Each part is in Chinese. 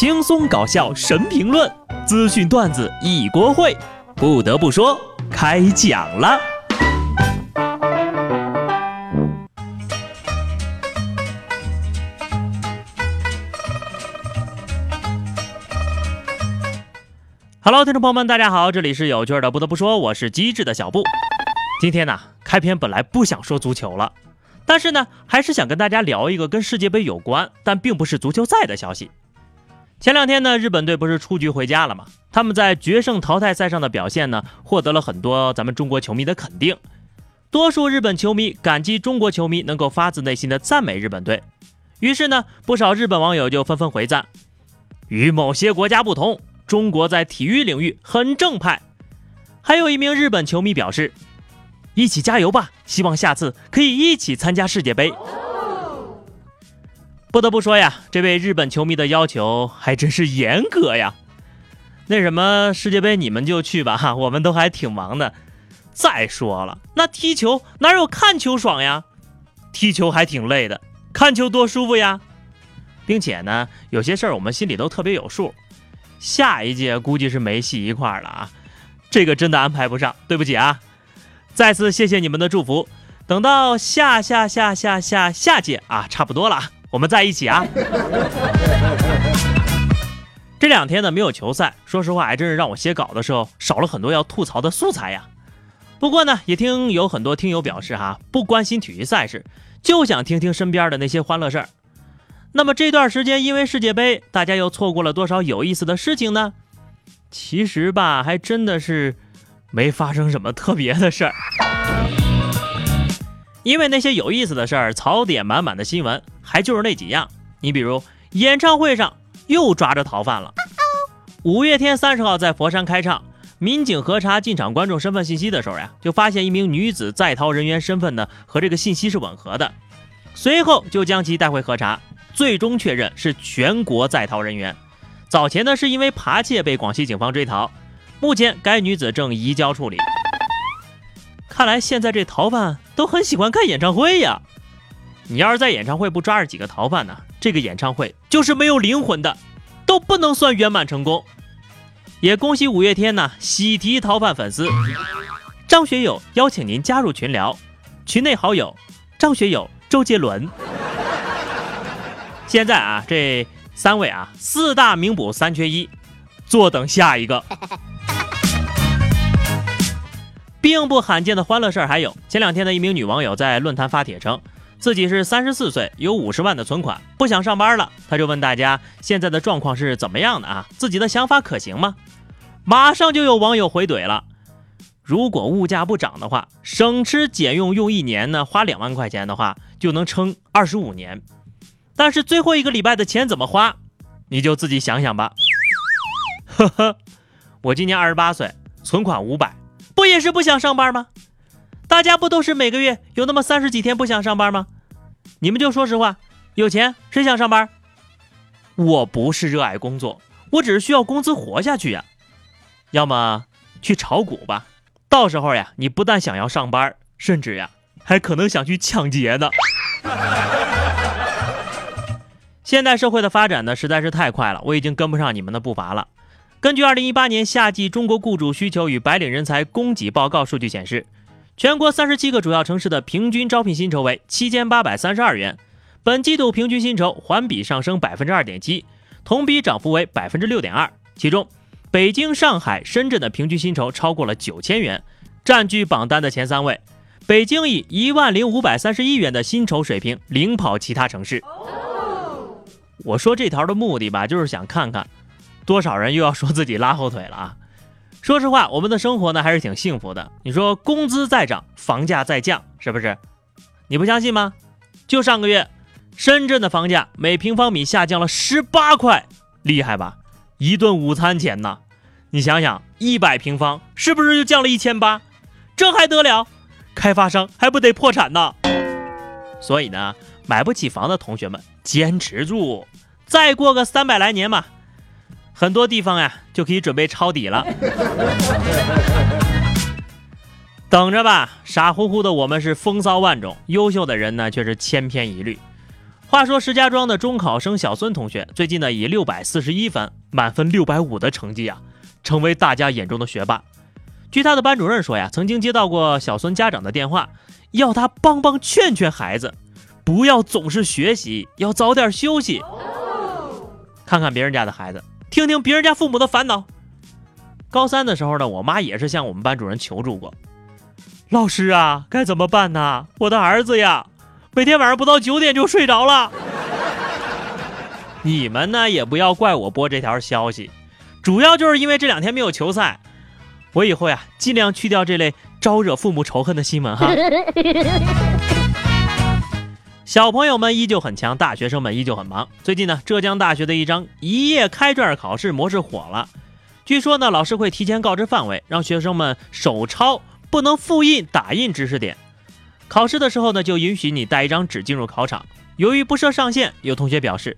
轻松搞笑神评论，资讯段子一锅烩。不得不说，开讲了。Hello，听众朋友们，大家好，这里是有趣的。不得不说，我是机智的小布。今天呢，开篇本来不想说足球了，但是呢，还是想跟大家聊一个跟世界杯有关，但并不是足球赛的消息。前两天呢，日本队不是出局回家了吗？他们在决胜淘汰赛上的表现呢，获得了很多咱们中国球迷的肯定。多数日本球迷感激中国球迷能够发自内心的赞美日本队，于是呢，不少日本网友就纷纷回赞。与某些国家不同，中国在体育领域很正派。还有一名日本球迷表示：“一起加油吧，希望下次可以一起参加世界杯。”不得不说呀，这位日本球迷的要求还真是严格呀。那什么世界杯你们就去吧，哈，我们都还挺忙的。再说了，那踢球哪有看球爽呀？踢球还挺累的，看球多舒服呀。并且呢，有些事儿我们心里都特别有数。下一届估计是没戏一块儿了啊，这个真的安排不上，对不起啊。再次谢谢你们的祝福，等到下下下下下下届啊，差不多了。我们在一起啊！这两天呢没有球赛，说实话还真是让我写稿的时候少了很多要吐槽的素材呀。不过呢，也听有很多听友表示哈，不关心体育赛事，就想听听身边的那些欢乐事儿。那么这段时间因为世界杯，大家又错过了多少有意思的事情呢？其实吧，还真的是没发生什么特别的事儿。因为那些有意思的事儿，槽点满满的新闻，还就是那几样。你比如演唱会上又抓着逃犯了。五月天三十号在佛山开唱，民警核查进场观众身份信息的时候呀，就发现一名女子在逃人员身份呢和这个信息是吻合的，随后就将其带回核查，最终确认是全国在逃人员。早前呢是因为扒窃被广西警方追逃，目前该女子正移交处理。看来现在这逃犯都很喜欢看演唱会呀！你要是在演唱会不抓着几个逃犯呢，这个演唱会就是没有灵魂的，都不能算圆满成功。也恭喜五月天呢，喜提逃犯粉丝张学友邀请您加入群聊，群内好友张学友、周杰伦。现在啊，这三位啊，四大名捕三缺一，坐等下一个。并不罕见的欢乐事儿还有，前两天的一名女网友在论坛发帖称，自己是三十四岁，有五十万的存款，不想上班了。她就问大家现在的状况是怎么样的啊？自己的想法可行吗？马上就有网友回怼了：如果物价不涨的话，省吃俭用用一年呢，花两万块钱的话就能撑二十五年。但是最后一个礼拜的钱怎么花，你就自己想想吧。呵呵，我今年二十八岁，存款五百。不也是不想上班吗？大家不都是每个月有那么三十几天不想上班吗？你们就说实话，有钱谁想上班？我不是热爱工作，我只是需要工资活下去呀。要么去炒股吧，到时候呀，你不但想要上班，甚至呀，还可能想去抢劫呢。现代社会的发展呢，实在是太快了，我已经跟不上你们的步伐了。根据二零一八年夏季中国雇主需求与白领人才供给报告数据显示，全国三十七个主要城市的平均招聘薪酬为七千八百三十二元，本季度平均薪酬环比上升百分之二点七，同比涨幅为百分之六点二。其中，北京、上海、深圳的平均薪酬超过了九千元，占据榜单的前三位。北京以一万零五百三十一元的薪酬水平领跑其他城市。我说这条的目的吧，就是想看看。多少人又要说自己拉后腿了啊？说实话，我们的生活呢还是挺幸福的。你说工资在涨，房价在降，是不是？你不相信吗？就上个月，深圳的房价每平方米下降了十八块，厉害吧？一顿午餐钱呢？你想想，一百平方是不是就降了一千八？这还得了？开发商还不得破产呢？所以呢，买不起房的同学们坚持住，再过个三百来年嘛。很多地方呀，就可以准备抄底了。等着吧，傻乎乎的我们是风骚万种，优秀的人呢却是千篇一律。话说石家庄的中考生小孙同学，最近呢以六百四十一分，满分六百五的成绩啊，成为大家眼中的学霸。据他的班主任说呀，曾经接到过小孙家长的电话，要他帮帮劝劝孩子，不要总是学习，要早点休息。看看别人家的孩子，听听别人家父母的烦恼。高三的时候呢，我妈也是向我们班主任求助过，老师啊，该怎么办呢？我的儿子呀。每天晚上不到九点就睡着了，你们呢也不要怪我播这条消息，主要就是因为这两天没有球赛，我以后呀尽量去掉这类招惹父母仇恨的新闻哈。小朋友们依旧很强，大学生们依旧很忙。最近呢，浙江大学的一张一页开卷考试模式火了，据说呢老师会提前告知范围，让学生们手抄，不能复印、打印知识点。考试的时候呢，就允许你带一张纸进入考场。由于不设上限，有同学表示，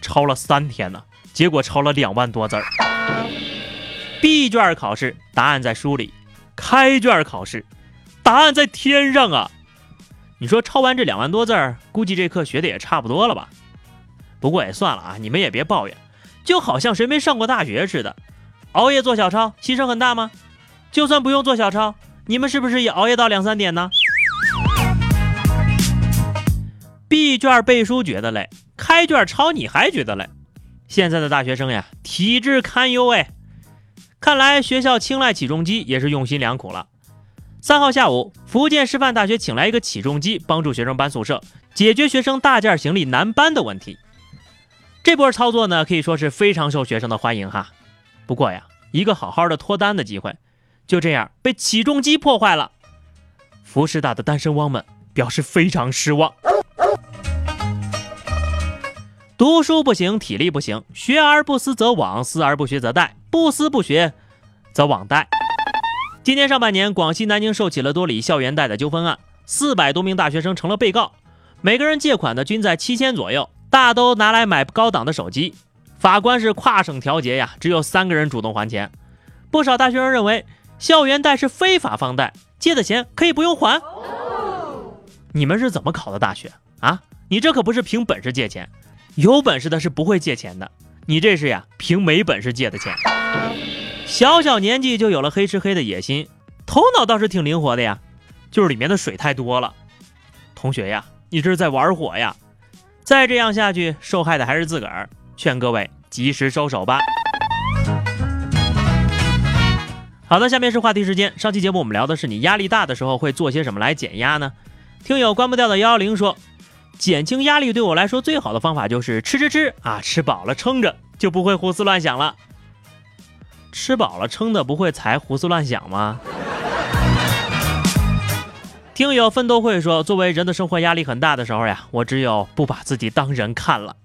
抄了三天呢，结果抄了两万多字儿。闭卷考试答案在书里，开卷考试答案在天上啊！你说抄完这两万多字儿，估计这课学的也差不多了吧？不过也算了啊，你们也别抱怨，就好像谁没上过大学似的。熬夜做小抄，牺牲很大吗？就算不用做小抄，你们是不是也熬夜到两三点呢？闭卷背书觉得累，开卷抄你还觉得累。现在的大学生呀，体质堪忧哎。看来学校青睐起重机也是用心良苦了。三号下午，福建师范大学请来一个起重机，帮助学生搬宿舍，解决学生大件行李难搬的问题。这波操作呢，可以说是非常受学生的欢迎哈。不过呀，一个好好的脱单的机会，就这样被起重机破坏了。福师大的单身汪们表示非常失望。读书不行，体力不行，学而不思则罔，思而不学则殆，不思不学则罔殆。今年上半年，广西南宁受起了多里校园贷的纠纷案，四百多名大学生成了被告，每个人借款的均在七千左右，大都拿来买高档的手机。法官是跨省调解呀，只有三个人主动还钱。不少大学生认为，校园贷是非法放贷，借的钱可以不用还。你们是怎么考的大学啊？你这可不是凭本事借钱。有本事的是不会借钱的，你这是呀，凭没本事借的钱。小小年纪就有了黑吃黑的野心，头脑倒是挺灵活的呀，就是里面的水太多了。同学呀，你这是在玩火呀！再这样下去，受害的还是自个儿。劝各位及时收手吧。好的，下面是话题时间。上期节目我们聊的是你压力大的时候会做些什么来减压呢？听友关不掉的幺幺零说。减轻压力对我来说最好的方法就是吃吃吃啊，吃饱了撑着就不会胡思乱想了。吃饱了撑的不会才胡思乱想吗？听友奋斗会说，作为人的生活压力很大的时候呀，我只有不把自己当人看了。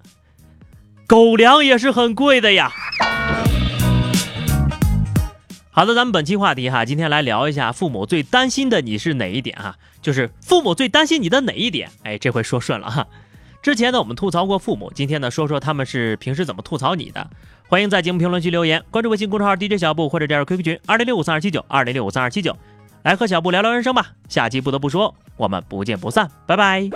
狗粮也是很贵的呀。好的，咱们本期话题哈，今天来聊一下父母最担心的你是哪一点哈？就是父母最担心你的哪一点？哎，这回说顺了哈。之前呢，我们吐槽过父母，今天呢，说说他们是平时怎么吐槽你的。欢迎在节目评论区留言，关注微信公众号 DJ 小布或者加入 QQ 群二零六五三二七九二零六五三二七九，来和小布聊聊人生吧。下期不得不说，我们不见不散，拜拜。